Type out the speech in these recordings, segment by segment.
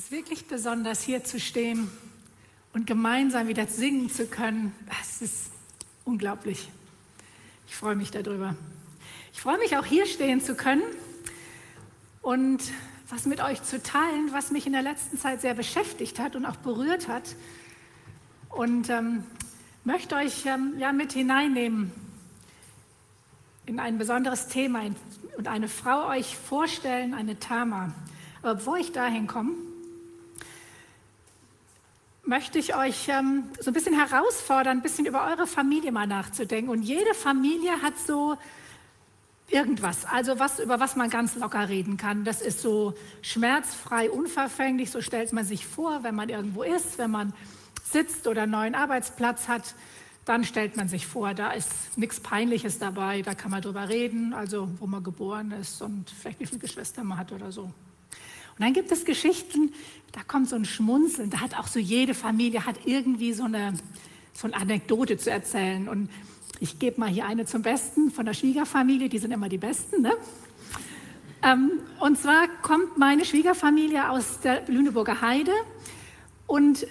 ist wirklich besonders, hier zu stehen und gemeinsam wieder singen zu können. Das ist unglaublich. Ich freue mich darüber. Ich freue mich auch hier stehen zu können und was mit euch zu teilen, was mich in der letzten Zeit sehr beschäftigt hat und auch berührt hat. Und ähm, möchte euch ähm, ja mit hineinnehmen in ein besonderes Thema und eine Frau euch vorstellen, eine Tama. Aber bevor ich dahin komme, möchte ich euch ähm, so ein bisschen herausfordern, ein bisschen über eure Familie mal nachzudenken. Und jede Familie hat so irgendwas, also was, über was man ganz locker reden kann. Das ist so schmerzfrei, unverfänglich, so stellt man sich vor, wenn man irgendwo ist, wenn man sitzt oder einen neuen Arbeitsplatz hat, dann stellt man sich vor, da ist nichts Peinliches dabei, da kann man drüber reden, also wo man geboren ist und vielleicht wie viele Geschwister man hat oder so. Und dann gibt es Geschichten, da kommt so ein Schmunzeln, da hat auch so jede Familie hat irgendwie so eine, so eine Anekdote zu erzählen. Und ich gebe mal hier eine zum Besten von der Schwiegerfamilie, die sind immer die Besten. Ne? Ähm, und zwar kommt meine Schwiegerfamilie aus der Lüneburger Heide und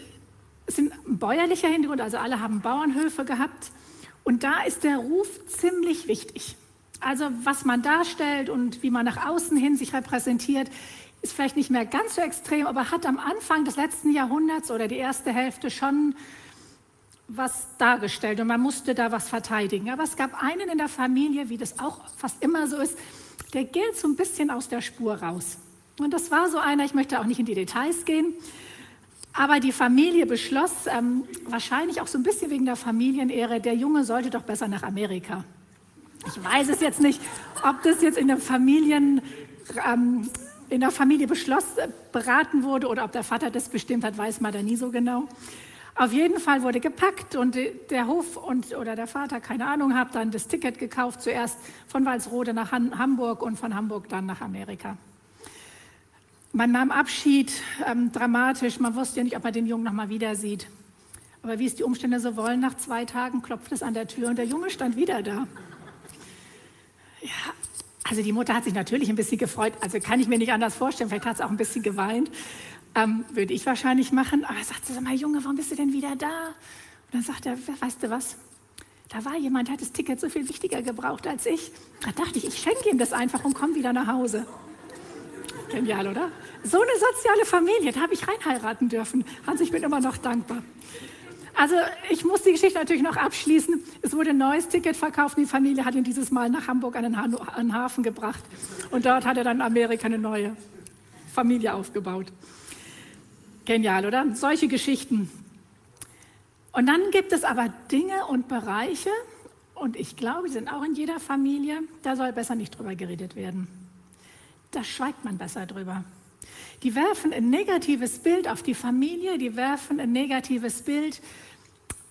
sind bäuerlicher Hintergrund, also alle haben Bauernhöfe gehabt. Und da ist der Ruf ziemlich wichtig. Also was man darstellt und wie man nach außen hin sich repräsentiert, ist vielleicht nicht mehr ganz so extrem, aber hat am Anfang des letzten Jahrhunderts oder die erste Hälfte schon was dargestellt und man musste da was verteidigen. Aber es gab einen in der Familie, wie das auch fast immer so ist, der gilt so ein bisschen aus der Spur raus. Und das war so einer, ich möchte auch nicht in die Details gehen, aber die Familie beschloss, ähm, wahrscheinlich auch so ein bisschen wegen der Familienehre, der Junge sollte doch besser nach Amerika. Ich weiß es jetzt nicht, ob das jetzt in der Familien, ähm, in der Familie beschlossen, äh, beraten wurde oder ob der Vater das bestimmt hat, weiß man da nie so genau. Auf jeden Fall wurde gepackt und der Hof und, oder der Vater, keine Ahnung, hat dann das Ticket gekauft, zuerst von Walsrode nach Hamburg und von Hamburg dann nach Amerika. Man nahm Abschied, ähm, dramatisch, man wusste ja nicht, ob man den Jungen noch mal wieder sieht. Aber wie es die Umstände so wollen, nach zwei Tagen klopft es an der Tür und der Junge stand wieder da. Ja, also die Mutter hat sich natürlich ein bisschen gefreut, also kann ich mir nicht anders vorstellen, vielleicht hat sie auch ein bisschen geweint, ähm, würde ich wahrscheinlich machen. Aber sagt sie, sag mal Junge, warum bist du denn wieder da? Und dann sagt er, weißt du was, da war jemand, der hat das Ticket so viel wichtiger gebraucht als ich. Da dachte ich, ich schenke ihm das einfach und komme wieder nach Hause. Genial, oder? So eine soziale Familie, da habe ich reinheiraten dürfen. Hans, ich bin immer noch dankbar. Also ich muss die Geschichte natürlich noch abschließen. Es wurde ein neues Ticket verkauft. Die Familie hat ihn dieses Mal nach Hamburg an den, ha an den Hafen gebracht. Und dort hat er dann in Amerika eine neue Familie aufgebaut. Genial, oder? Solche Geschichten. Und dann gibt es aber Dinge und Bereiche, und ich glaube, die sind auch in jeder Familie, da soll besser nicht drüber geredet werden. Da schweigt man besser drüber. Die werfen ein negatives Bild auf die Familie, die werfen ein negatives Bild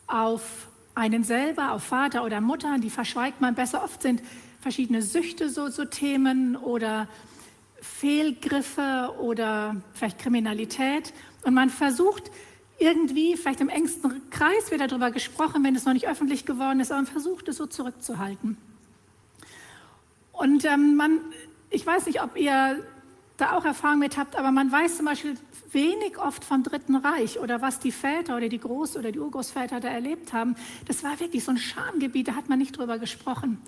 auf einen selber, auf Vater oder Mutter, die verschweigt man besser. Oft sind verschiedene Süchte so, so Themen oder Fehlgriffe oder vielleicht Kriminalität. Und man versucht irgendwie, vielleicht im engsten Kreis wird darüber gesprochen, wenn es noch nicht öffentlich geworden ist, aber man versucht es so zurückzuhalten. Und ähm, man, ich weiß nicht, ob ihr da auch Erfahrung mit habt, aber man weiß zum Beispiel wenig oft vom Dritten Reich oder was die Väter oder die Groß- oder die Urgroßväter da erlebt haben. Das war wirklich so ein Schamgebiet, da hat man nicht drüber gesprochen.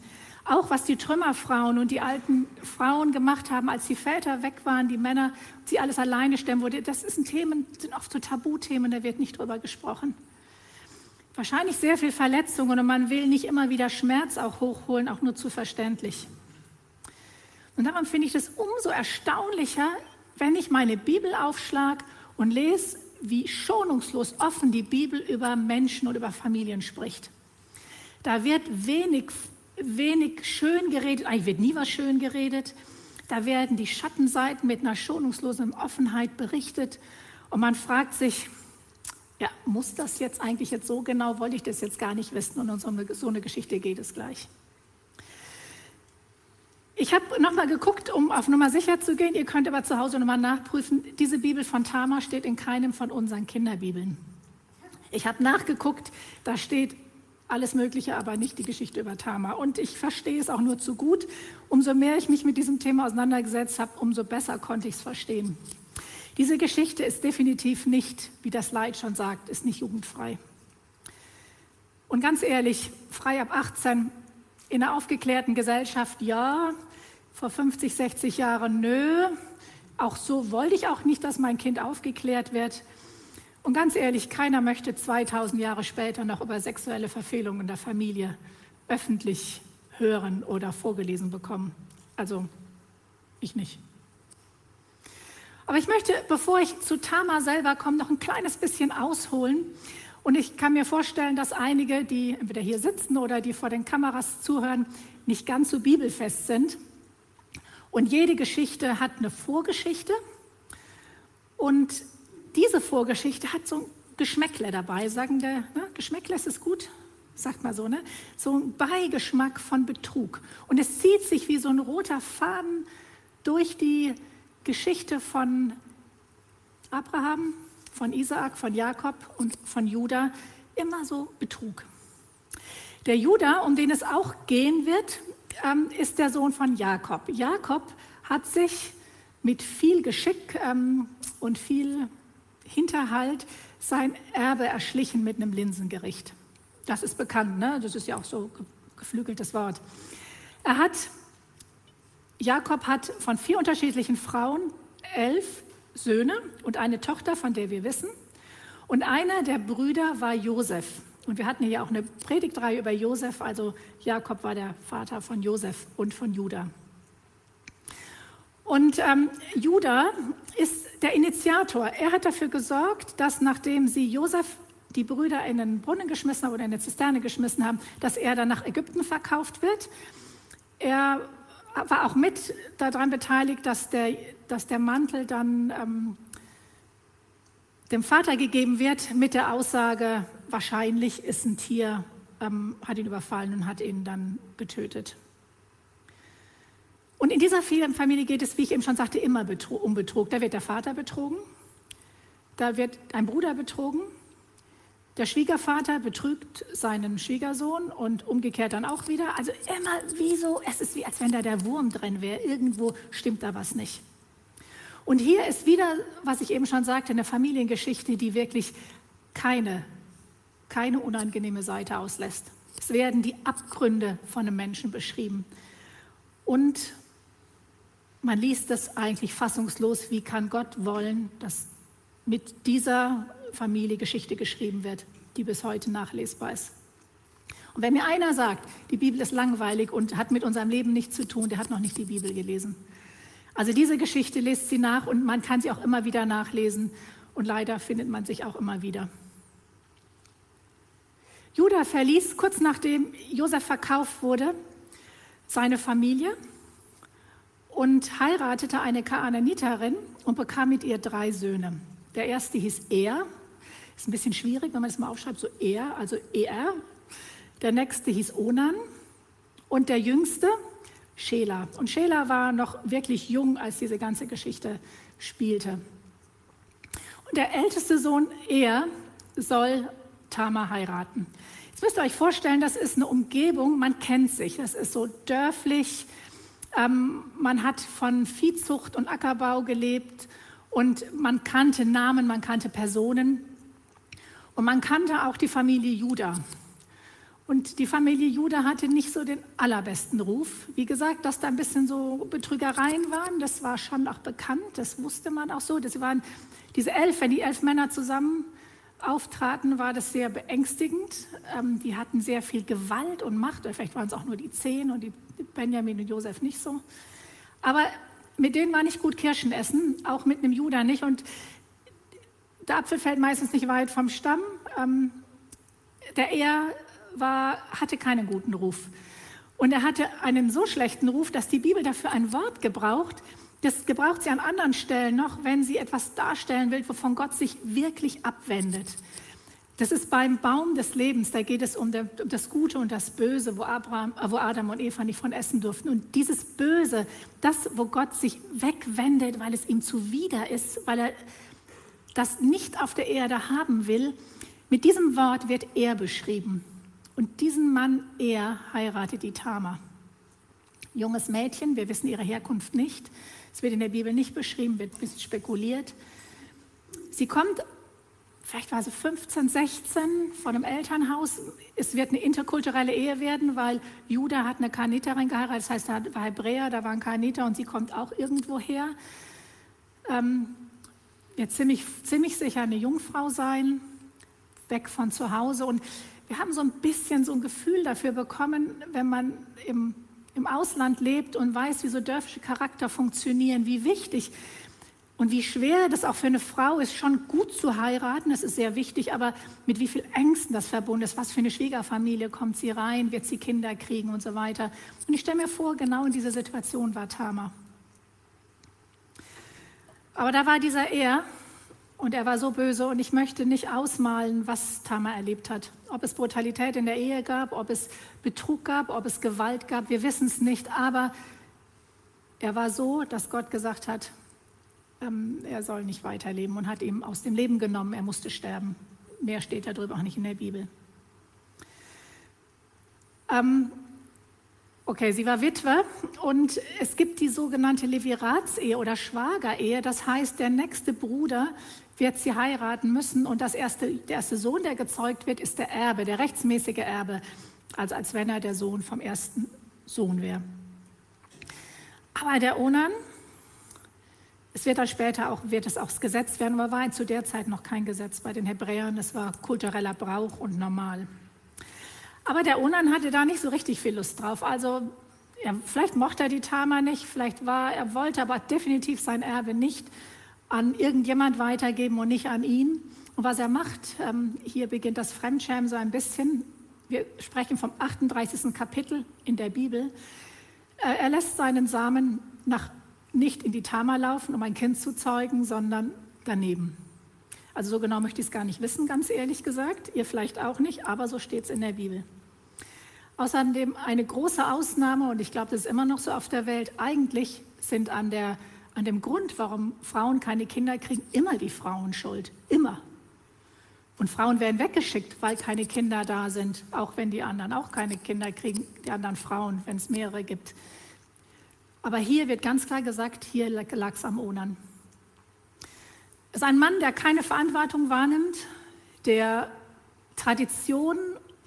Auch was die Trümmerfrauen und die alten Frauen gemacht haben, als die Väter weg waren, die Männer, sie alles alleine stemmen wurde, das ist ein Themen, sind oft so Tabuthemen, da wird nicht drüber gesprochen. Wahrscheinlich sehr viel Verletzungen und man will nicht immer wieder Schmerz auch hochholen, auch nur zu verständlich. Und darum finde ich es umso erstaunlicher, wenn ich meine Bibel aufschlage und lese, wie schonungslos offen die Bibel über Menschen und über Familien spricht. Da wird wenig, wenig schön geredet, eigentlich wird nie was schön geredet. Da werden die Schattenseiten mit einer schonungslosen Offenheit berichtet. Und man fragt sich, ja, muss das jetzt eigentlich jetzt so genau, wollte ich das jetzt gar nicht wissen. Und um so eine Geschichte geht es gleich. Ich habe nochmal geguckt, um auf Nummer sicher zu gehen. Ihr könnt aber zu Hause nochmal nachprüfen. Diese Bibel von Tama steht in keinem von unseren Kinderbibeln. Ich habe nachgeguckt, da steht alles Mögliche, aber nicht die Geschichte über Tama. Und ich verstehe es auch nur zu gut. Umso mehr ich mich mit diesem Thema auseinandergesetzt habe, umso besser konnte ich es verstehen. Diese Geschichte ist definitiv nicht, wie das Leid schon sagt, ist nicht jugendfrei. Und ganz ehrlich, frei ab 18 in einer aufgeklärten Gesellschaft, ja, vor 50, 60 Jahren, nö, auch so wollte ich auch nicht, dass mein Kind aufgeklärt wird. Und ganz ehrlich, keiner möchte 2000 Jahre später noch über sexuelle Verfehlungen in der Familie öffentlich hören oder vorgelesen bekommen. Also ich nicht. Aber ich möchte, bevor ich zu Tama selber komme, noch ein kleines bisschen ausholen. Und ich kann mir vorstellen, dass einige, die entweder hier sitzen oder die vor den Kameras zuhören, nicht ganz so bibelfest sind. Und jede Geschichte hat eine Vorgeschichte. Und diese Vorgeschichte hat so ein Geschmäckle dabei. Sagen der, ne? Geschmäckle ist es gut? Sagt mal so, ne? So ein Beigeschmack von Betrug. Und es zieht sich wie so ein roter Faden durch die Geschichte von Abraham, von Isaak, von Jakob und von Judah. Immer so Betrug. Der Judah, um den es auch gehen wird, ähm, ist der Sohn von Jakob. Jakob hat sich mit viel Geschick ähm, und viel Hinterhalt sein Erbe erschlichen mit einem Linsengericht. Das ist bekannt, ne? das ist ja auch so geflügeltes Wort. Er hat, Jakob hat von vier unterschiedlichen Frauen elf Söhne und eine Tochter, von der wir wissen. Und einer der Brüder war Josef. Und wir hatten hier auch eine Predigtreihe über Josef, also Jakob war der Vater von Josef und von Judah. Und ähm, Judah ist der Initiator. Er hat dafür gesorgt, dass nachdem sie Josef die Brüder in den Brunnen geschmissen haben oder in eine Zisterne geschmissen haben, dass er dann nach Ägypten verkauft wird. Er war auch mit daran beteiligt, dass der, dass der Mantel dann ähm, dem Vater gegeben wird mit der Aussage, wahrscheinlich ist ein Tier, ähm, hat ihn überfallen und hat ihn dann getötet. Und in dieser Familie geht es, wie ich eben schon sagte, immer um Betrug. Da wird der Vater betrogen, da wird ein Bruder betrogen, der Schwiegervater betrügt seinen Schwiegersohn und umgekehrt dann auch wieder. Also immer wie so, es ist wie, als wenn da der Wurm drin wäre. Irgendwo stimmt da was nicht. Und hier ist wieder, was ich eben schon sagte, eine Familiengeschichte, die wirklich keine, keine unangenehme Seite auslässt. Es werden die Abgründe von einem Menschen beschrieben. Und man liest das eigentlich fassungslos, wie kann Gott wollen, dass mit dieser Familie Geschichte geschrieben wird, die bis heute nachlesbar ist. Und wenn mir einer sagt, die Bibel ist langweilig und hat mit unserem Leben nichts zu tun, der hat noch nicht die Bibel gelesen. Also diese Geschichte lest sie nach und man kann sie auch immer wieder nachlesen und leider findet man sich auch immer wieder. Judah verließ kurz nachdem Josef verkauft wurde seine Familie und heiratete eine Kaananiterin und bekam mit ihr drei Söhne. Der erste hieß Er, ist ein bisschen schwierig, wenn man es mal aufschreibt, so Er, also Er. Der nächste hieß Onan und der jüngste Schela. Und Schela war noch wirklich jung, als diese ganze Geschichte spielte. Und der älteste Sohn, er, soll Tama heiraten. Jetzt müsst ihr euch vorstellen, das ist eine Umgebung, man kennt sich. Das ist so dörflich. Ähm, man hat von Viehzucht und Ackerbau gelebt und man kannte Namen, man kannte Personen. Und man kannte auch die Familie Judah. Und die Familie Judah hatte nicht so den allerbesten Ruf. Wie gesagt, dass da ein bisschen so Betrügereien waren, das war schon auch bekannt, das wusste man auch so. Das waren diese elf, wenn die elf Männer zusammen auftraten, war das sehr beängstigend. Ähm, die hatten sehr viel Gewalt und Macht, oder vielleicht waren es auch nur die zehn und die Benjamin und Josef nicht so. Aber mit denen war nicht gut Kirschen essen, auch mit einem Judah nicht. Und der Apfel fällt meistens nicht weit vom Stamm. Ähm, der eher war, hatte keinen guten Ruf. Und er hatte einen so schlechten Ruf, dass die Bibel dafür ein Wort gebraucht. Das gebraucht sie an anderen Stellen noch, wenn sie etwas darstellen will, wovon Gott sich wirklich abwendet. Das ist beim Baum des Lebens, da geht es um, das Gute und das Böse, wo, Abraham, wo Adam und Eva nicht von essen durften. Und dieses Böse, das, wo Gott sich wegwendet, weil es ihm zuwider ist, weil er das nicht auf der Erde haben will, mit diesem Wort wird er beschrieben. Und diesen Mann, er heiratet die Tama. Junges Mädchen, wir wissen ihre Herkunft nicht. Es wird in der Bibel nicht beschrieben, wird ein bisschen spekuliert. Sie kommt, vielleicht war sie 15, 16 von einem Elternhaus. Es wird eine interkulturelle Ehe werden, weil Judah hat eine Kaniterin geheiratet, das heißt, er war Hebräer, da war ein Kaniter und sie kommt auch irgendwo her. Ähm, wird ziemlich, ziemlich sicher eine Jungfrau sein, weg von zu Hause. Und wir haben so ein bisschen so ein Gefühl dafür bekommen, wenn man im, im Ausland lebt und weiß, wie so dörfische Charakter funktionieren, wie wichtig und wie schwer das auch für eine Frau ist, schon gut zu heiraten, das ist sehr wichtig, aber mit wie viel Ängsten das verbunden ist. Was für eine Schwiegerfamilie kommt sie rein, wird sie Kinder kriegen und so weiter. Und ich stelle mir vor, genau in dieser Situation war Tama. Aber da war dieser Er und er war so böse und ich möchte nicht ausmalen, was Tama erlebt hat. Ob es Brutalität in der Ehe gab, ob es Betrug gab, ob es Gewalt gab, wir wissen es nicht, aber er war so, dass Gott gesagt hat, ähm, er soll nicht weiterleben und hat ihm aus dem Leben genommen, er musste sterben. Mehr steht darüber auch nicht in der Bibel. Ähm, okay, sie war Witwe und es gibt die sogenannte Leviratsehe oder Schwagerehe. Das heißt, der nächste Bruder wird sie heiraten müssen und das erste, der erste Sohn, der gezeugt wird, ist der Erbe, der rechtsmäßige Erbe. Also als wenn er der Sohn vom ersten Sohn wäre. Aber der Onan, es wird dann später auch, wird es auch Gesetz werden, aber war zu der Zeit noch kein Gesetz bei den Hebräern. Es war kultureller Brauch und normal. Aber der Onan hatte da nicht so richtig viel Lust drauf. Also er, vielleicht mochte er die Tama nicht, vielleicht war, er wollte aber definitiv sein Erbe nicht an irgendjemand weitergeben und nicht an ihn. Und was er macht, ähm, hier beginnt das Fremdschämen so ein bisschen. Wir sprechen vom 38. Kapitel in der Bibel. Äh, er lässt seinen Samen nach nicht in die Tama laufen, um ein Kind zu zeugen, sondern daneben. Also so genau möchte ich es gar nicht wissen, ganz ehrlich gesagt. Ihr vielleicht auch nicht, aber so steht es in der Bibel. Außerdem eine große Ausnahme, und ich glaube, das ist immer noch so auf der Welt, eigentlich sind an, der, an dem Grund, warum Frauen keine Kinder kriegen, immer die Frauen schuld. Immer. Und Frauen werden weggeschickt, weil keine Kinder da sind, auch wenn die anderen auch keine Kinder kriegen, die anderen Frauen, wenn es mehrere gibt. Aber hier wird ganz klar gesagt, hier lag es am Onan. Es ist ein Mann, der keine Verantwortung wahrnimmt, der Tradition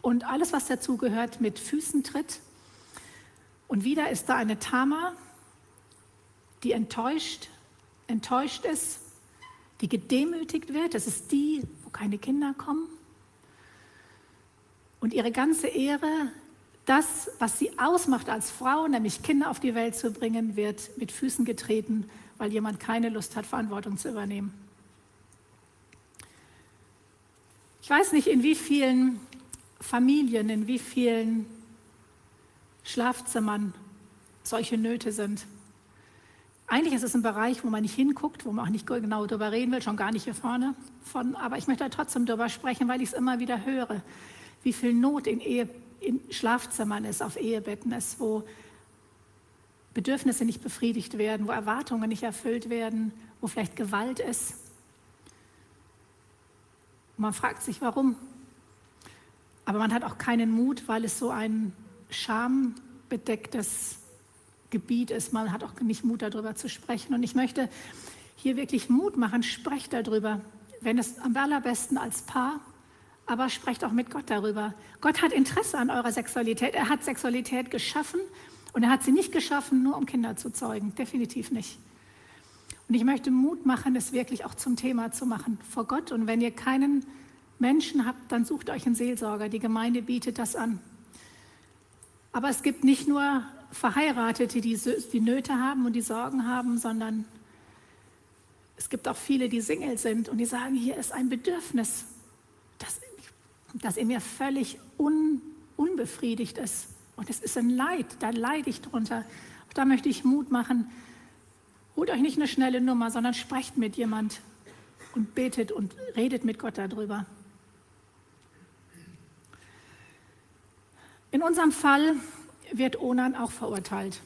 und alles, was dazugehört, mit Füßen tritt. Und wieder ist da eine Tama, die enttäuscht, enttäuscht ist, die gedemütigt wird. Das ist die, wo keine Kinder kommen. Und ihre ganze Ehre das, was sie ausmacht als Frau, nämlich Kinder auf die Welt zu bringen, wird mit Füßen getreten, weil jemand keine Lust hat, Verantwortung zu übernehmen. Ich weiß nicht, in wie vielen Familien, in wie vielen Schlafzimmern solche Nöte sind. Eigentlich ist es ein Bereich, wo man nicht hinguckt, wo man auch nicht genau darüber reden will, schon gar nicht hier vorne von, aber ich möchte trotzdem darüber sprechen, weil ich es immer wieder höre, wie viel Not in Ehe in Schlafzimmern ist, auf Ehebetten ist, wo Bedürfnisse nicht befriedigt werden, wo Erwartungen nicht erfüllt werden, wo vielleicht Gewalt ist. Und man fragt sich, warum. Aber man hat auch keinen Mut, weil es so ein schambedecktes Gebiet ist. Man hat auch nicht Mut, darüber zu sprechen. Und ich möchte hier wirklich Mut machen, sprecht darüber. Wenn es am allerbesten als Paar aber sprecht auch mit Gott darüber. Gott hat Interesse an eurer Sexualität. Er hat Sexualität geschaffen und er hat sie nicht geschaffen, nur um Kinder zu zeugen. Definitiv nicht. Und ich möchte Mut machen, es wirklich auch zum Thema zu machen vor Gott. Und wenn ihr keinen Menschen habt, dann sucht euch einen Seelsorger. Die Gemeinde bietet das an. Aber es gibt nicht nur Verheiratete, die die Nöte haben und die Sorgen haben, sondern es gibt auch viele, die Single sind und die sagen, hier ist ein Bedürfnis das in mir völlig un, unbefriedigt ist. Und es ist ein Leid, da leide ich drunter. Auch da möchte ich Mut machen. Holt euch nicht eine schnelle Nummer, sondern sprecht mit jemand und betet und redet mit Gott darüber. In unserem Fall wird Onan auch verurteilt.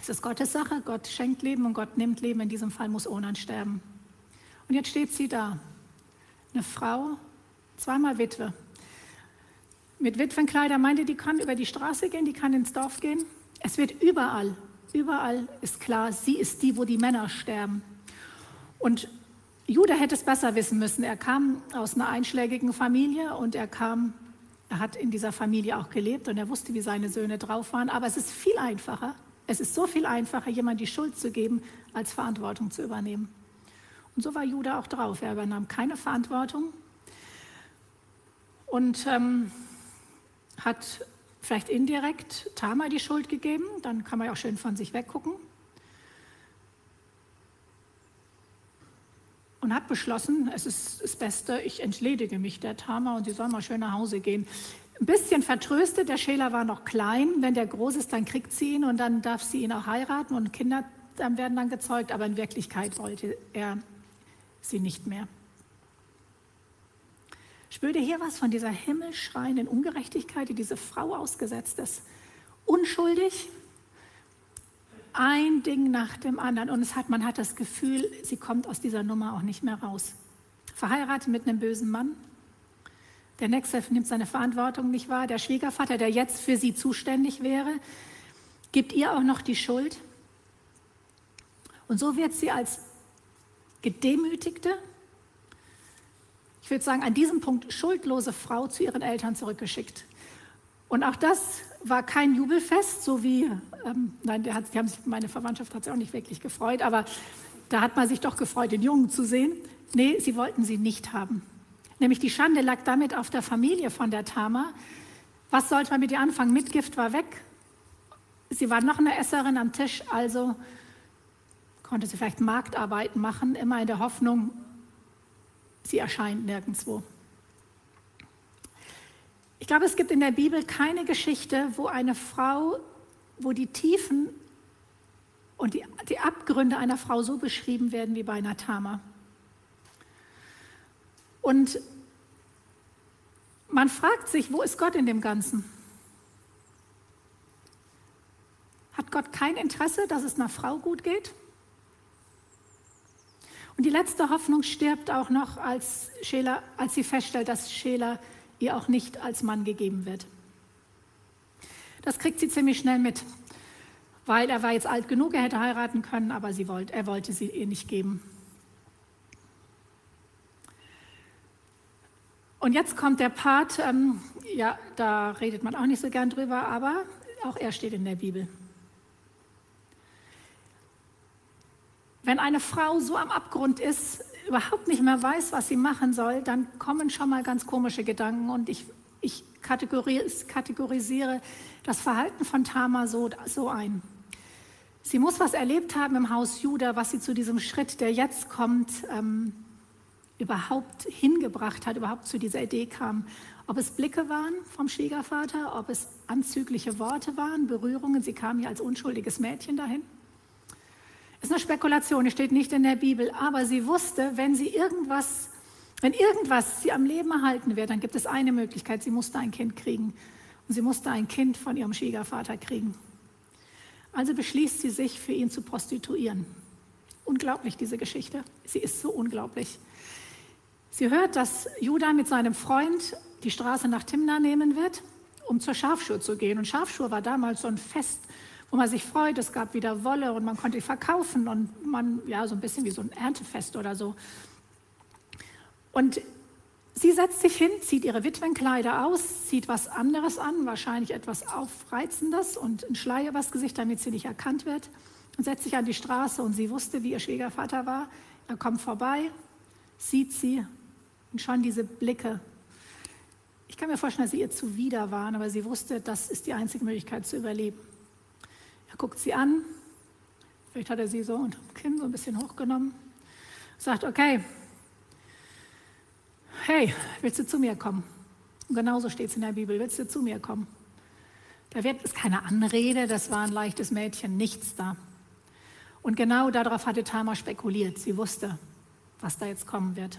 Es ist Gottes Sache, Gott schenkt Leben und Gott nimmt Leben. In diesem Fall muss Onan sterben. Und jetzt steht sie da, eine Frau, zweimal Witwe. Mit Witwenkleider meinte, die kann über die Straße gehen, die kann ins Dorf gehen. Es wird überall, überall ist klar, sie ist die, wo die Männer sterben. Und Judah hätte es besser wissen müssen. Er kam aus einer einschlägigen Familie und er kam, er hat in dieser Familie auch gelebt und er wusste, wie seine Söhne drauf waren. Aber es ist viel einfacher, es ist so viel einfacher, jemand die Schuld zu geben, als Verantwortung zu übernehmen. Und so war Judah auch drauf. Er übernahm keine Verantwortung und ähm, hat vielleicht indirekt Tamar die Schuld gegeben. Dann kann man ja auch schön von sich weggucken. Und hat beschlossen, es ist das Beste, ich entledige mich der Tama und sie soll mal schön nach Hause gehen. Ein bisschen vertröstet, der Schäler war noch klein. Wenn der groß ist, dann kriegt sie ihn und dann darf sie ihn auch heiraten und Kinder dann werden dann gezeugt, aber in Wirklichkeit wollte er sie nicht mehr. Spürte hier was von dieser himmelschreienden Ungerechtigkeit, die diese Frau ausgesetzt ist? Unschuldig, ein Ding nach dem anderen. Und es hat, man hat das Gefühl, sie kommt aus dieser Nummer auch nicht mehr raus. Verheiratet mit einem bösen Mann. Der Nächste nimmt seine Verantwortung nicht wahr. Der Schwiegervater, der jetzt für sie zuständig wäre, gibt ihr auch noch die Schuld. Und so wird sie als gedemütigte, ich würde sagen, an diesem Punkt schuldlose Frau zu ihren Eltern zurückgeschickt. Und auch das war kein Jubelfest, so wie, ähm, nein, hat, die haben meine Verwandtschaft hat sich auch nicht wirklich gefreut, aber da hat man sich doch gefreut, den Jungen zu sehen. Nee, sie wollten sie nicht haben. Nämlich die Schande lag damit auf der Familie von der Tama. Was sollte man mit ihr anfangen? Mitgift war weg. Sie war noch eine Esserin am Tisch, also konnte sie vielleicht Marktarbeiten machen, immer in der Hoffnung, sie erscheint nirgendwo. Ich glaube, es gibt in der Bibel keine Geschichte, wo eine Frau, wo die Tiefen und die, die Abgründe einer Frau so beschrieben werden wie bei einer Tama. Und man fragt sich, wo ist Gott in dem Ganzen? Hat Gott kein Interesse, dass es einer Frau gut geht? Und die letzte Hoffnung stirbt auch noch, als, Schela, als sie feststellt, dass Schela ihr auch nicht als Mann gegeben wird. Das kriegt sie ziemlich schnell mit, weil er war jetzt alt genug, er hätte heiraten können, aber sie wollte, er wollte sie ihr nicht geben. Und jetzt kommt der Part, ähm, ja, da redet man auch nicht so gern drüber, aber auch er steht in der Bibel. Wenn eine Frau so am Abgrund ist, überhaupt nicht mehr weiß, was sie machen soll, dann kommen schon mal ganz komische Gedanken und ich, ich kategorisiere das Verhalten von Tama so, so ein. Sie muss was erlebt haben im Haus Juda, was sie zu diesem Schritt, der jetzt kommt, ähm, überhaupt hingebracht hat, überhaupt zu dieser Idee kam. Ob es Blicke waren vom Schwiegervater, ob es anzügliche Worte waren, Berührungen. Sie kam ja als unschuldiges Mädchen dahin. Ist eine Spekulation, es steht nicht in der Bibel, aber sie wusste, wenn sie irgendwas, wenn irgendwas sie am Leben erhalten wird, dann gibt es eine Möglichkeit, sie musste ein Kind kriegen. Und sie musste ein Kind von ihrem Schwiegervater kriegen. Also beschließt sie sich, für ihn zu prostituieren. Unglaublich, diese Geschichte. Sie ist so unglaublich. Sie hört, dass Judah mit seinem Freund die Straße nach Timna nehmen wird, um zur Schafschur zu gehen. Und Schafschur war damals so ein Fest, wo man sich freut, es gab wieder Wolle und man konnte verkaufen und man, ja, so ein bisschen wie so ein Erntefest oder so. Und sie setzt sich hin, zieht ihre Witwenkleider aus, zieht was anderes an, wahrscheinlich etwas Aufreizendes und ein Schleier übers Gesicht, damit sie nicht erkannt wird, und setzt sich an die Straße und sie wusste, wie ihr Schwiegervater war. Er kommt vorbei, sieht sie und schon diese Blicke. Ich kann mir vorstellen, dass sie ihr zuwider waren, aber sie wusste, das ist die einzige Möglichkeit zu überleben. Er guckt sie an, vielleicht hat er sie so unter dem Kinn so ein bisschen hochgenommen, sagt, okay, hey, willst du zu mir kommen? Und genauso steht es in der Bibel, willst du zu mir kommen? Da wird es keine Anrede, das war ein leichtes Mädchen, nichts da. Und genau darauf hatte Tamar spekuliert. Sie wusste, was da jetzt kommen wird.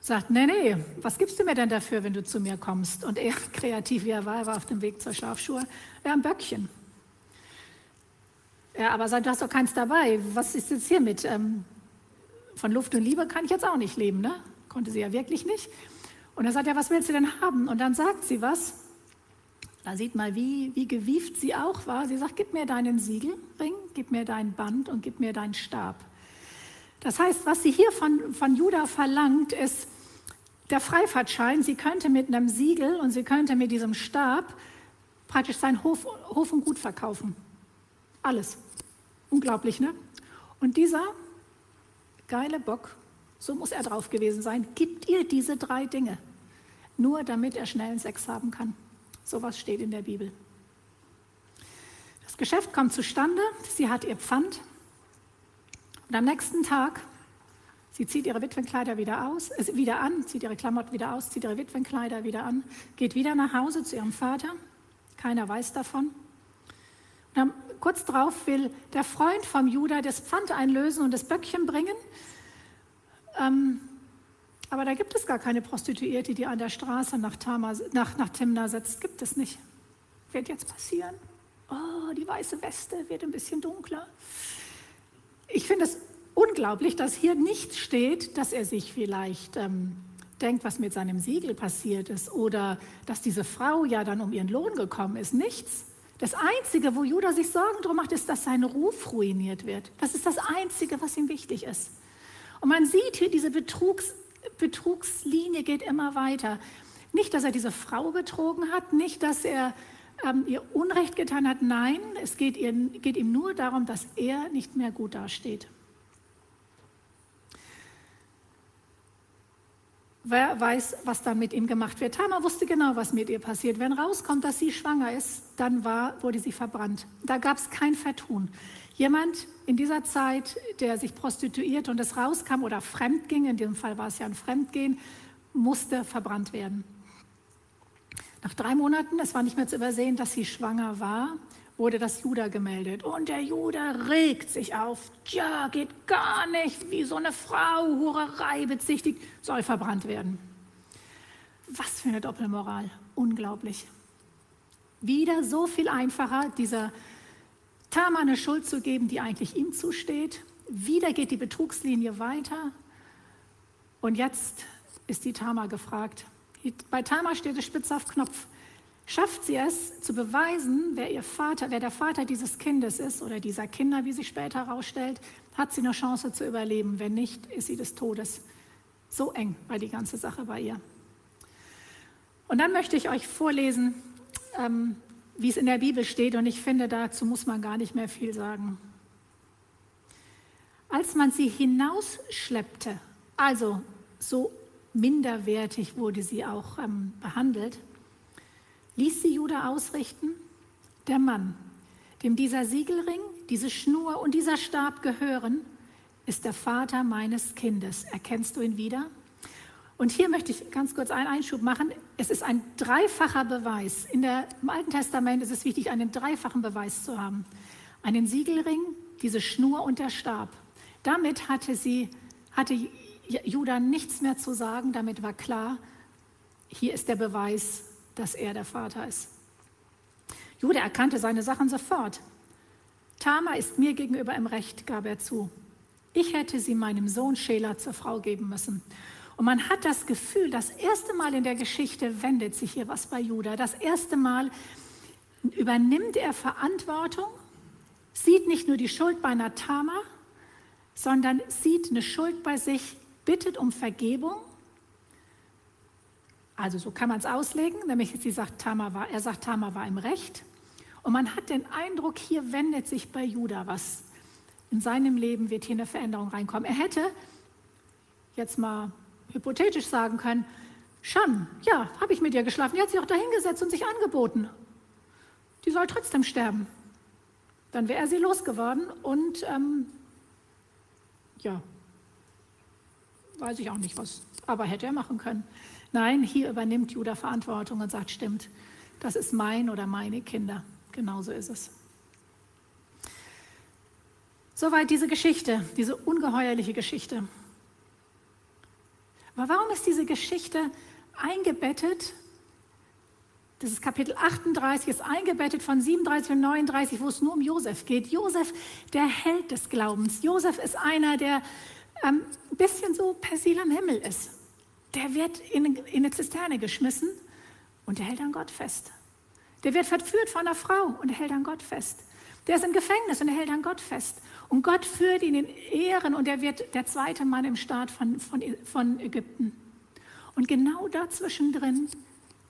Sagt, nee, nee, was gibst du mir denn dafür, wenn du zu mir kommst? Und er, kreativ wie er war, war auf dem Weg zur Schafschuhe, ja, ein Böckchen. Ja, aber du hast doch keins dabei. Was ist jetzt hier mit? Ähm, von Luft und Liebe kann ich jetzt auch nicht leben, ne? Konnte sie ja wirklich nicht. Und er sagt, ja, was willst du denn haben? Und dann sagt sie was. Da sieht man, wie, wie gewieft sie auch war. Sie sagt, gib mir deinen Siegelring, gib mir dein Band und gib mir deinen Stab. Das heißt, was sie hier von, von Judah verlangt, ist der Freifahrtschein. Sie könnte mit einem Siegel und sie könnte mit diesem Stab praktisch sein Hof, Hof und Gut verkaufen. Alles. Unglaublich, ne? Und dieser geile Bock, so muss er drauf gewesen sein, gibt ihr diese drei Dinge. Nur damit er schnellen Sex haben kann. Sowas steht in der Bibel. Das Geschäft kommt zustande, sie hat ihr Pfand und am nächsten Tag, sie zieht ihre Witwenkleider wieder aus, äh, wieder an, zieht ihre Klamotten wieder aus, zieht ihre Witwenkleider wieder an, geht wieder nach Hause zu ihrem Vater. Keiner weiß davon. Und dann, kurz darauf will der Freund vom Judah das Pfand einlösen und das Böckchen bringen. Ähm, aber da gibt es gar keine Prostituierte, die an der Straße nach, Tama, nach, nach Timna sitzt. Gibt es nicht. Wird jetzt passieren. Oh, die weiße Weste wird ein bisschen dunkler. Ich finde es unglaublich, dass hier nicht steht, dass er sich vielleicht ähm, denkt, was mit seinem Siegel passiert ist oder dass diese Frau ja dann um ihren Lohn gekommen ist. Nichts. Das Einzige, wo Judah sich Sorgen drum macht, ist, dass sein Ruf ruiniert wird. Das ist das Einzige, was ihm wichtig ist. Und man sieht hier, diese Betrugs, Betrugslinie geht immer weiter. Nicht, dass er diese Frau betrogen hat, nicht, dass er ähm, ihr Unrecht getan hat. Nein, es geht, ihr, geht ihm nur darum, dass er nicht mehr gut dasteht. Wer weiß, was dann mit ihm gemacht wird. Tamar wusste genau, was mit ihr passiert. Wenn rauskommt, dass sie schwanger ist, dann war, wurde sie verbrannt. Da gab es kein Vertun. Jemand in dieser Zeit, der sich prostituiert und es rauskam oder fremd ging, in diesem Fall war es ja ein Fremdgehen, musste verbrannt werden. Nach drei Monaten, es war nicht mehr zu übersehen, dass sie schwanger war, wurde das Judah gemeldet. Und der Judah regt sich auf. Ja, geht gar nicht, wie so eine Frau Hurerei bezichtigt, soll verbrannt werden. Was für eine Doppelmoral. Unglaublich. Wieder so viel einfacher, dieser Tamar eine Schuld zu geben, die eigentlich ihm zusteht. Wieder geht die Betrugslinie weiter. Und jetzt ist die Tamar gefragt, bei Tamar steht es spitz auf Knopf. Schafft sie es zu beweisen, wer ihr Vater, wer der Vater dieses Kindes ist oder dieser Kinder, wie sich später herausstellt, hat sie eine Chance zu überleben. Wenn nicht, ist sie des Todes. So eng war die ganze Sache bei ihr. Und dann möchte ich euch vorlesen, ähm, wie es in der Bibel steht, und ich finde, dazu muss man gar nicht mehr viel sagen. Als man sie hinausschleppte, also so minderwertig wurde sie auch ähm, behandelt, ließ sie Judah ausrichten, der Mann, dem dieser Siegelring, diese Schnur und dieser Stab gehören, ist der Vater meines Kindes. Erkennst du ihn wieder? Und hier möchte ich ganz kurz einen Einschub machen. Es ist ein dreifacher Beweis. In der, Im Alten Testament ist es wichtig, einen dreifachen Beweis zu haben. Einen Siegelring, diese Schnur und der Stab. Damit hatte sie, hatte Judah nichts mehr zu sagen, damit war klar, hier ist der Beweis, dass er der Vater ist. Judah erkannte seine Sachen sofort. Tama ist mir gegenüber im Recht, gab er zu. Ich hätte sie meinem Sohn Schela zur Frau geben müssen. Und man hat das Gefühl, das erste Mal in der Geschichte wendet sich hier was bei Judah. Das erste Mal übernimmt er Verantwortung, sieht nicht nur die Schuld bei einer Tama, sondern sieht eine Schuld bei sich bittet um Vergebung. Also so kann man es auslegen, nämlich sie sagt, Tamar war, er sagt, Tamar war im Recht. Und man hat den Eindruck, hier wendet sich bei Judah was. In seinem Leben wird hier eine Veränderung reinkommen. Er hätte jetzt mal hypothetisch sagen können, schon, ja, habe ich mit ihr geschlafen. Die hat sich auch dahingesetzt und sich angeboten. Die soll trotzdem sterben. Dann wäre er sie losgeworden und ähm, ja, weiß ich auch nicht was, aber hätte er machen können. Nein, hier übernimmt Judah Verantwortung und sagt, stimmt, das ist mein oder meine Kinder. Genauso ist es. Soweit diese Geschichte, diese ungeheuerliche Geschichte. Aber warum ist diese Geschichte eingebettet? Das ist Kapitel 38, ist eingebettet von 37 und 39, wo es nur um Josef geht. Josef, der Held des Glaubens. Josef ist einer, der ähm, ein bisschen so Persil am Himmel ist. Der wird in, in eine Zisterne geschmissen und der hält an Gott fest. Der wird verführt von einer Frau und er hält an Gott fest. Der ist im Gefängnis und er hält an Gott fest. Und Gott führt ihn in Ehren und er wird der zweite Mann im Staat von, von, von Ägypten. Und genau dazwischen drin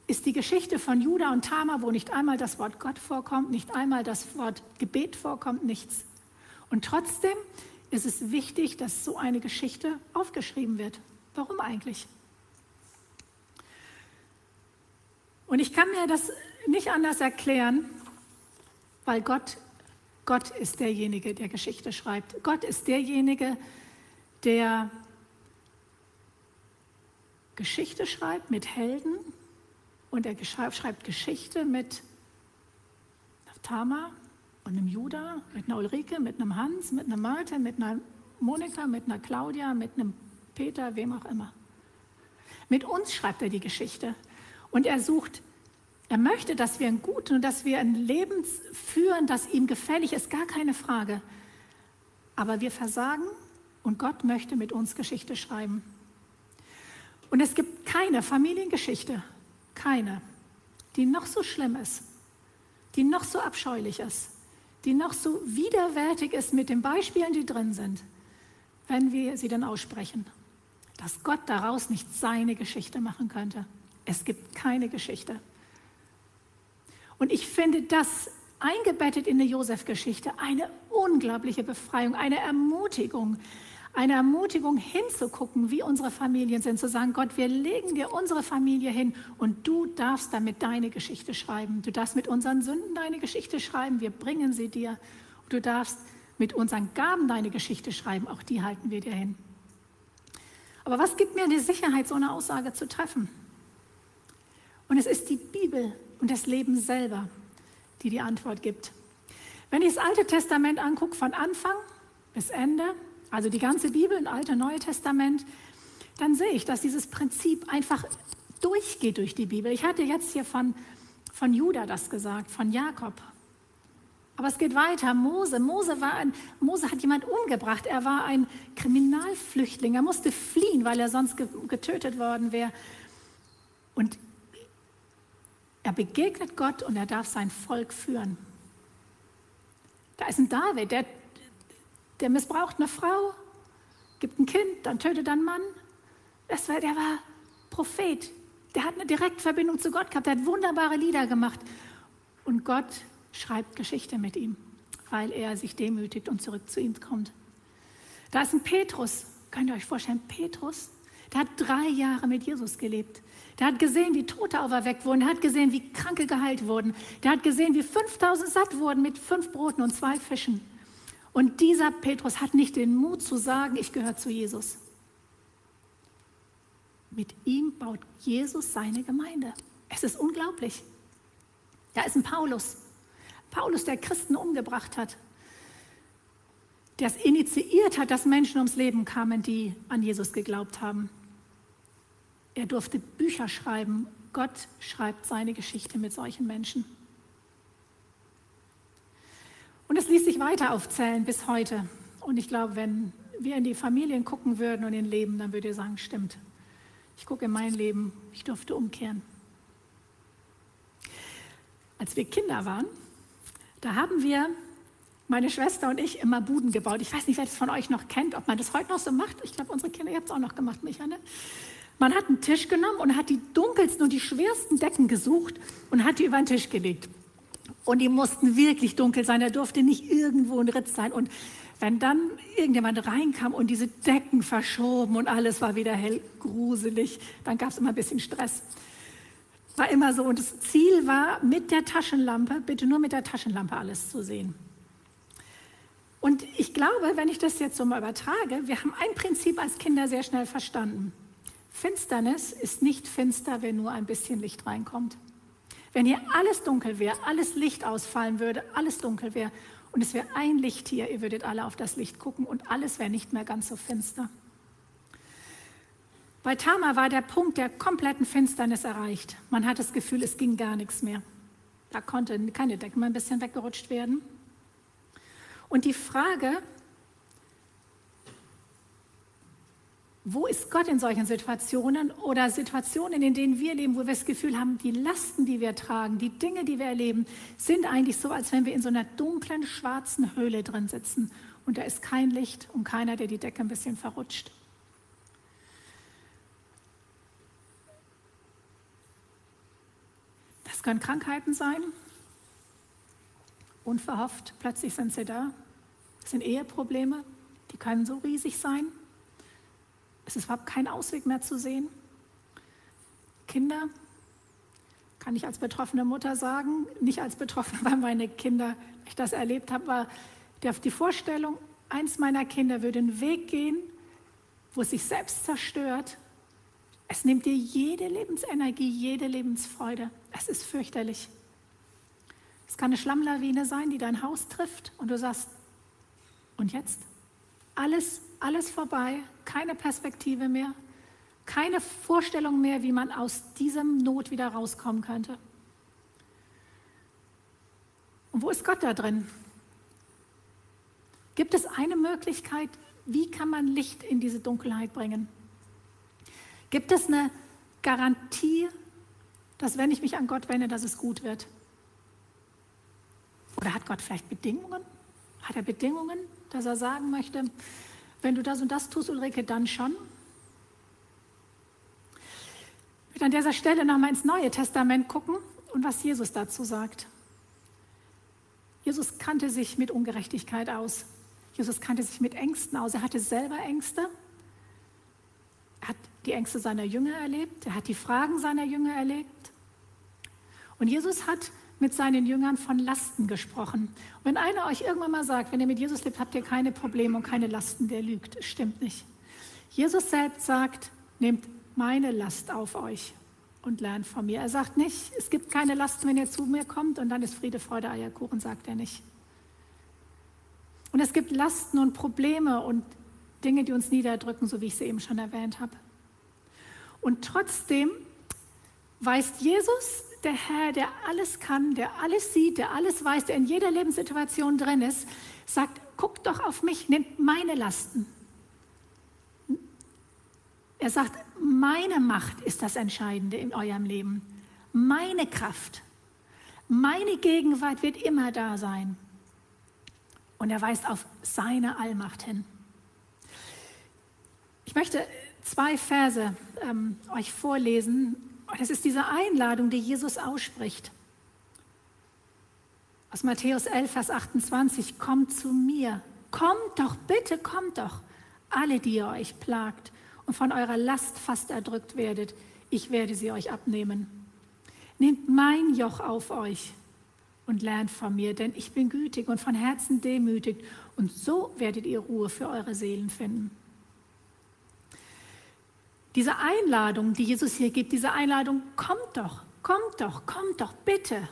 ist die Geschichte von Judah und Tamar, wo nicht einmal das Wort Gott vorkommt, nicht einmal das Wort Gebet vorkommt, nichts. Und trotzdem ist es wichtig, dass so eine Geschichte aufgeschrieben wird. Warum eigentlich? Und ich kann mir das nicht anders erklären, weil Gott, Gott ist derjenige, der Geschichte schreibt. Gott ist derjenige, der Geschichte schreibt mit Helden und er schreibt Geschichte mit Tamar und einem Judah, mit einer Ulrike, mit einem Hans, mit einer Martha, mit einer Monika, mit einer Claudia, mit einem Peter, wem auch immer. Mit uns schreibt er die Geschichte. Und er sucht, er möchte, dass wir ein Guten und dass wir ein Leben führen, das ihm gefällig ist, gar keine Frage. Aber wir versagen und Gott möchte mit uns Geschichte schreiben. Und es gibt keine Familiengeschichte, keine, die noch so schlimm ist, die noch so abscheulich ist, die noch so widerwärtig ist mit den Beispielen, die drin sind, wenn wir sie dann aussprechen, dass Gott daraus nicht seine Geschichte machen könnte. Es gibt keine Geschichte. Und ich finde das eingebettet in der Josef-Geschichte eine unglaubliche Befreiung, eine Ermutigung, eine Ermutigung hinzugucken, wie unsere Familien sind, zu sagen, Gott, wir legen dir unsere Familie hin und du darfst damit deine Geschichte schreiben. Du darfst mit unseren Sünden deine Geschichte schreiben, wir bringen sie dir. Du darfst mit unseren Gaben deine Geschichte schreiben, auch die halten wir dir hin. Aber was gibt mir die Sicherheit, so eine Aussage zu treffen? Und es ist die Bibel und das Leben selber, die die Antwort gibt. Wenn ich das Alte Testament angucke, von Anfang bis Ende, also die ganze Bibel, ein Alte, Neue Testament, dann sehe ich, dass dieses Prinzip einfach durchgeht durch die Bibel. Ich hatte jetzt hier von, von Judah das gesagt, von Jakob. Aber es geht weiter. Mose, Mose, war ein, Mose hat jemand umgebracht. Er war ein Kriminalflüchtling. Er musste fliehen, weil er sonst getötet worden wäre. Und er begegnet Gott und er darf sein Volk führen. Da ist ein David, der der missbraucht eine Frau, gibt ein Kind, dann tötet einen Mann. Das war, der war Prophet. Der hat eine Direktverbindung zu Gott gehabt. Der hat wunderbare Lieder gemacht. Und Gott schreibt Geschichte mit ihm, weil er sich demütigt und zurück zu ihm kommt. Da ist ein Petrus. Könnt ihr euch vorstellen, Petrus, der hat drei Jahre mit Jesus gelebt. Der hat gesehen, wie Tote auferweckt wurden. Der hat gesehen, wie Kranke geheilt wurden. Der hat gesehen, wie 5000 satt wurden mit fünf Broten und zwei Fischen. Und dieser Petrus hat nicht den Mut zu sagen, ich gehöre zu Jesus. Mit ihm baut Jesus seine Gemeinde. Es ist unglaublich. Da ist ein Paulus. Paulus, der Christen umgebracht hat, der es initiiert hat, dass Menschen ums Leben kamen, die an Jesus geglaubt haben. Er durfte Bücher schreiben. Gott schreibt seine Geschichte mit solchen Menschen. Und es ließ sich weiter aufzählen bis heute. Und ich glaube, wenn wir in die Familien gucken würden und in Leben, dann würde ihr sagen, stimmt. Ich gucke in mein Leben, ich durfte umkehren. Als wir Kinder waren, da haben wir, meine Schwester und ich, immer Buden gebaut. Ich weiß nicht, wer das von euch noch kennt, ob man das heute noch so macht. Ich glaube, unsere Kinder, ihr habt es auch noch gemacht, Micha, ne? Man hat einen Tisch genommen und hat die dunkelsten und die schwersten Decken gesucht und hat die über den Tisch gelegt. Und die mussten wirklich dunkel sein, da durfte nicht irgendwo ein Ritz sein. Und wenn dann irgendjemand reinkam und diese Decken verschoben und alles war wieder hell, gruselig, dann gab es immer ein bisschen Stress. War immer so. Und das Ziel war, mit der Taschenlampe, bitte nur mit der Taschenlampe alles zu sehen. Und ich glaube, wenn ich das jetzt so mal übertrage, wir haben ein Prinzip als Kinder sehr schnell verstanden. Finsternis ist nicht finster, wenn nur ein bisschen Licht reinkommt. Wenn hier alles dunkel wäre, alles Licht ausfallen würde, alles dunkel wäre und es wäre ein Licht hier, ihr würdet alle auf das Licht gucken und alles wäre nicht mehr ganz so finster. Bei Tama war der Punkt der kompletten Finsternis erreicht. Man hat das Gefühl, es ging gar nichts mehr. Da konnte keine Decke mal ein bisschen weggerutscht werden. Und die Frage, Wo ist Gott in solchen Situationen oder Situationen, in denen wir leben, wo wir das Gefühl haben, die Lasten, die wir tragen, die Dinge, die wir erleben, sind eigentlich so, als wenn wir in so einer dunklen, schwarzen Höhle drin sitzen und da ist kein Licht und keiner, der die Decke ein bisschen verrutscht. Das können Krankheiten sein, unverhofft, plötzlich sind sie da. Das sind Eheprobleme, die können so riesig sein. Es ist überhaupt kein Ausweg mehr zu sehen. Kinder, kann ich als betroffene Mutter sagen, nicht als Betroffene, weil meine Kinder, ich das erlebt habe, war die Vorstellung, eins meiner Kinder würde einen Weg gehen, wo es sich selbst zerstört. Es nimmt dir jede Lebensenergie, jede Lebensfreude. Es ist fürchterlich. Es kann eine Schlammlawine sein, die dein Haus trifft und du sagst, und jetzt? Alles, alles vorbei, keine Perspektive mehr, keine Vorstellung mehr, wie man aus diesem Not wieder rauskommen könnte. Und wo ist Gott da drin? Gibt es eine Möglichkeit, wie kann man Licht in diese Dunkelheit bringen? Gibt es eine Garantie, dass wenn ich mich an Gott wende, dass es gut wird? Oder hat Gott vielleicht Bedingungen? Hat er Bedingungen, dass er sagen möchte, wenn du das und das tust, Ulrike, dann schon? Ich will an dieser Stelle nochmal ins Neue Testament gucken und was Jesus dazu sagt. Jesus kannte sich mit Ungerechtigkeit aus. Jesus kannte sich mit Ängsten aus. Er hatte selber Ängste. Er hat die Ängste seiner Jünger erlebt. Er hat die Fragen seiner Jünger erlebt. Und Jesus hat mit seinen Jüngern von Lasten gesprochen. Wenn einer euch irgendwann mal sagt, wenn ihr mit Jesus lebt, habt ihr keine Probleme und keine Lasten, der lügt. Stimmt nicht. Jesus selbst sagt, nehmt meine Last auf euch und lernt von mir. Er sagt nicht, es gibt keine Lasten, wenn ihr zu mir kommt und dann ist Friede, Freude, Eierkuchen, sagt er nicht. Und es gibt Lasten und Probleme und Dinge, die uns niederdrücken, so wie ich sie eben schon erwähnt habe. Und trotzdem weist Jesus der Herr, der alles kann, der alles sieht, der alles weiß, der in jeder Lebenssituation drin ist, sagt, guckt doch auf mich, nehmt meine Lasten. Er sagt, meine Macht ist das Entscheidende in eurem Leben. Meine Kraft, meine Gegenwart wird immer da sein. Und er weist auf seine Allmacht hin. Ich möchte zwei Verse ähm, euch vorlesen und es ist diese Einladung, die Jesus ausspricht. Aus Matthäus 11, Vers 28, kommt zu mir. Kommt doch, bitte kommt doch, alle, die ihr euch plagt und von eurer Last fast erdrückt werdet, ich werde sie euch abnehmen. Nehmt mein Joch auf euch und lernt von mir, denn ich bin gütig und von Herzen demütig und so werdet ihr Ruhe für eure Seelen finden. Diese Einladung, die Jesus hier gibt, diese Einladung, kommt doch, kommt doch, kommt doch, bitte.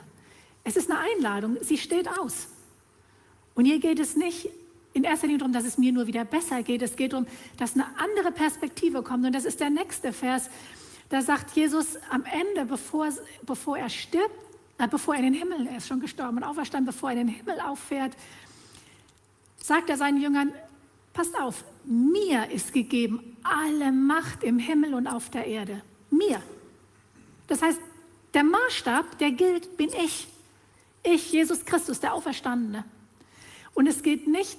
Es ist eine Einladung, sie steht aus. Und hier geht es nicht in erster Linie darum, dass es mir nur wieder besser geht. Es geht darum, dass eine andere Perspektive kommt. Und das ist der nächste Vers. Da sagt Jesus am Ende, bevor, bevor er stirbt, äh, bevor er in den Himmel, er ist schon gestorben und auferstanden, bevor er in den Himmel auffährt, sagt er seinen Jüngern, passt auf, mir ist gegeben alle Macht im Himmel und auf der Erde. Mir. Das heißt, der Maßstab, der gilt, bin ich. Ich, Jesus Christus, der Auferstandene. Und es geht nicht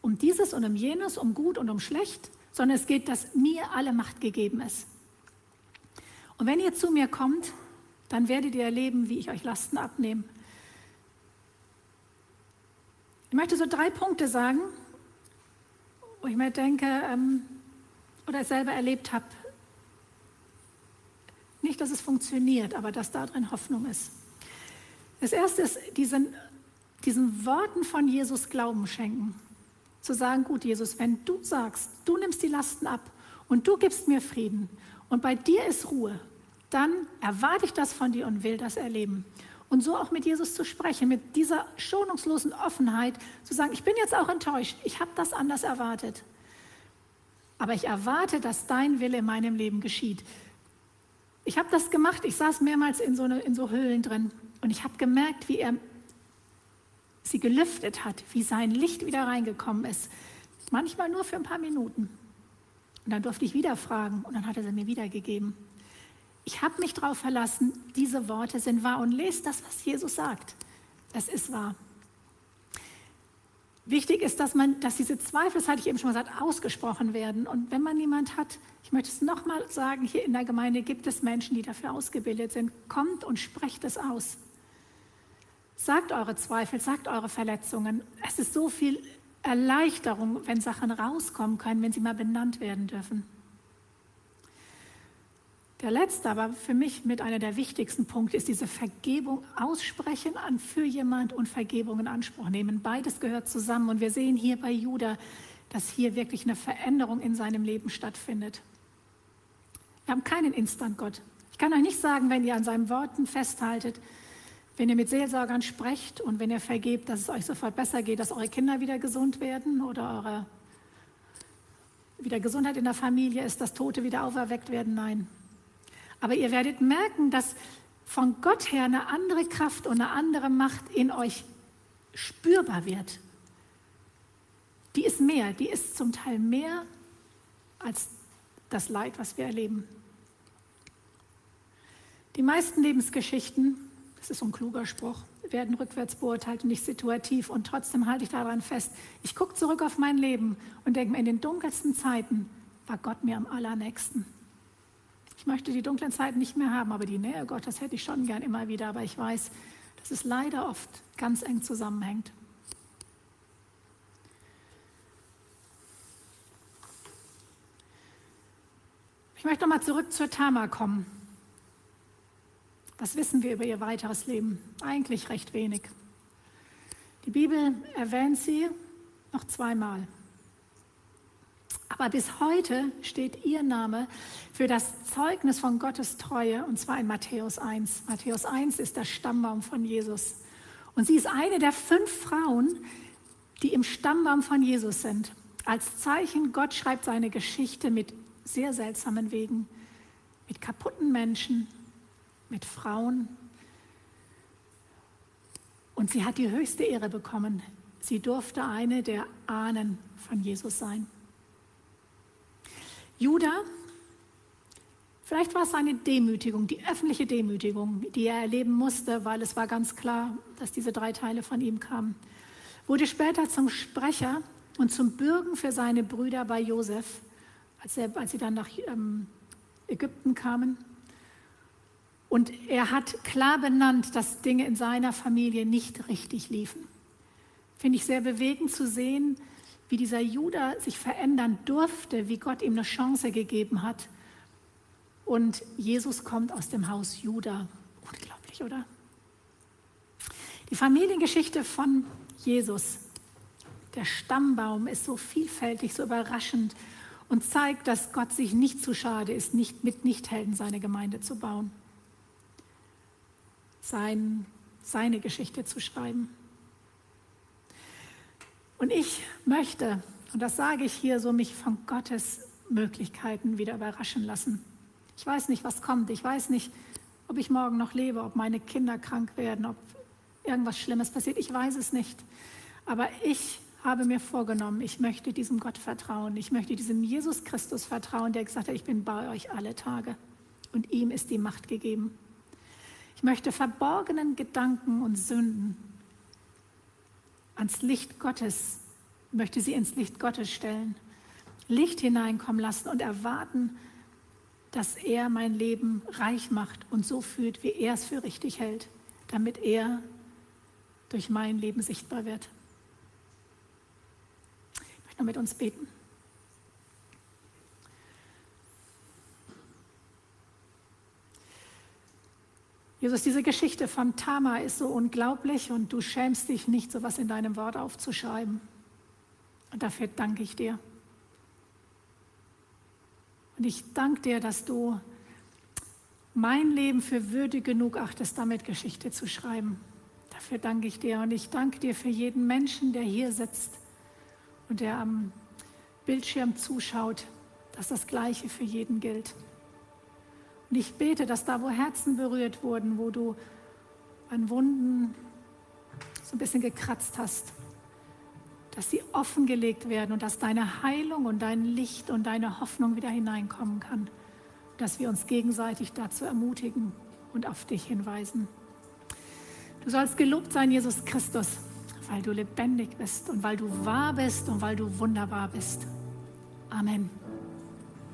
um dieses und um jenes, um gut und um schlecht, sondern es geht, dass mir alle Macht gegeben ist. Und wenn ihr zu mir kommt, dann werdet ihr erleben, wie ich euch Lasten abnehme. Ich möchte so drei Punkte sagen, wo ich mir denke ähm, oder selber erlebt habe, nicht, dass es funktioniert, aber dass da drin Hoffnung ist. Das erste ist, diesen, diesen Worten von Jesus Glauben schenken. Zu sagen, gut, Jesus, wenn du sagst, du nimmst die Lasten ab und du gibst mir Frieden und bei dir ist Ruhe, dann erwarte ich das von dir und will das erleben. Und so auch mit Jesus zu sprechen, mit dieser schonungslosen Offenheit, zu sagen, ich bin jetzt auch enttäuscht, ich habe das anders erwartet. Aber ich erwarte, dass dein Wille in meinem Leben geschieht. Ich habe das gemacht, ich saß mehrmals in so, eine, in so Höhlen drin und ich habe gemerkt, wie er sie gelüftet hat, wie sein Licht wieder reingekommen ist. Manchmal nur für ein paar Minuten. Und dann durfte ich wieder fragen und dann hat er sie mir wiedergegeben. Ich habe mich darauf verlassen, diese Worte sind wahr und lest das, was Jesus sagt. Es ist wahr. Wichtig ist, dass, man, dass diese Zweifel, das hatte ich eben schon gesagt, ausgesprochen werden. Und wenn man niemand hat, ich möchte es nochmal sagen, hier in der Gemeinde gibt es Menschen, die dafür ausgebildet sind. Kommt und sprecht es aus. Sagt eure Zweifel, sagt eure Verletzungen. Es ist so viel Erleichterung, wenn Sachen rauskommen können, wenn sie mal benannt werden dürfen. Der letzte, aber für mich mit einer der wichtigsten Punkte ist diese Vergebung aussprechen an für jemand und Vergebung in Anspruch nehmen. Beides gehört zusammen und wir sehen hier bei Judah, dass hier wirklich eine Veränderung in seinem Leben stattfindet. Wir haben keinen Instant-Gott. Ich kann euch nicht sagen, wenn ihr an seinen Worten festhaltet, wenn ihr mit Seelsorgern sprecht und wenn ihr vergebt, dass es euch sofort besser geht, dass eure Kinder wieder gesund werden oder eure wieder Gesundheit in der Familie ist, dass Tote wieder auferweckt werden. Nein, aber ihr werdet merken, dass von Gott her eine andere Kraft und eine andere Macht in euch spürbar wird. Die ist mehr, die ist zum Teil mehr als das Leid, was wir erleben. Die meisten Lebensgeschichten, das ist so ein kluger Spruch, werden rückwärts beurteilt und nicht situativ. Und trotzdem halte ich daran fest. Ich gucke zurück auf mein Leben und denke mir, in den dunkelsten Zeiten war Gott mir am allernächsten. Ich möchte die dunklen Zeiten nicht mehr haben, aber die Nähe Gottes hätte ich schon gern immer wieder. Aber ich weiß, dass es leider oft ganz eng zusammenhängt. Ich möchte nochmal zurück zur Tama kommen. Was wissen wir über ihr weiteres Leben? Eigentlich recht wenig. Die Bibel erwähnt sie noch zweimal. Aber bis heute steht ihr Name für das Zeugnis von Gottes Treue, und zwar in Matthäus 1. Matthäus 1 ist der Stammbaum von Jesus. Und sie ist eine der fünf Frauen, die im Stammbaum von Jesus sind. Als Zeichen, Gott schreibt seine Geschichte mit sehr seltsamen Wegen, mit kaputten Menschen, mit Frauen. Und sie hat die höchste Ehre bekommen. Sie durfte eine der Ahnen von Jesus sein. Judah, vielleicht war es eine Demütigung, die öffentliche Demütigung, die er erleben musste, weil es war ganz klar, dass diese drei Teile von ihm kamen, wurde später zum Sprecher und zum Bürgen für seine Brüder bei Josef, als, er, als sie dann nach ähm, Ägypten kamen. Und er hat klar benannt, dass Dinge in seiner Familie nicht richtig liefen. Finde ich sehr bewegend zu sehen, wie dieser Judah sich verändern durfte, wie Gott ihm eine Chance gegeben hat. Und Jesus kommt aus dem Haus Judah. Unglaublich, oder? Die Familiengeschichte von Jesus, der Stammbaum, ist so vielfältig, so überraschend und zeigt, dass Gott sich nicht zu schade ist, nicht mit Nichthelden seine Gemeinde zu bauen, sein, seine Geschichte zu schreiben. Und ich möchte, und das sage ich hier so, mich von Gottes Möglichkeiten wieder überraschen lassen. Ich weiß nicht, was kommt. Ich weiß nicht, ob ich morgen noch lebe, ob meine Kinder krank werden, ob irgendwas Schlimmes passiert. Ich weiß es nicht. Aber ich habe mir vorgenommen, ich möchte diesem Gott vertrauen. Ich möchte diesem Jesus Christus vertrauen, der gesagt hat, ich bin bei euch alle Tage. Und ihm ist die Macht gegeben. Ich möchte verborgenen Gedanken und Sünden ans Licht Gottes, möchte sie ins Licht Gottes stellen, Licht hineinkommen lassen und erwarten, dass er mein Leben reich macht und so führt, wie er es für richtig hält, damit er durch mein Leben sichtbar wird. Ich möchte noch mit uns beten. Jesus, diese Geschichte von Tama ist so unglaublich und du schämst dich nicht, so etwas in deinem Wort aufzuschreiben. Und dafür danke ich dir. Und ich danke dir, dass du mein Leben für würdig genug achtest, damit Geschichte zu schreiben. Dafür danke ich dir. Und ich danke dir für jeden Menschen, der hier sitzt und der am Bildschirm zuschaut, dass das Gleiche für jeden gilt. Und ich bete, dass da, wo Herzen berührt wurden, wo du an Wunden so ein bisschen gekratzt hast, dass sie offengelegt werden und dass deine Heilung und dein Licht und deine Hoffnung wieder hineinkommen kann. Dass wir uns gegenseitig dazu ermutigen und auf dich hinweisen. Du sollst gelobt sein, Jesus Christus, weil du lebendig bist und weil du wahr bist und weil du wunderbar bist. Amen.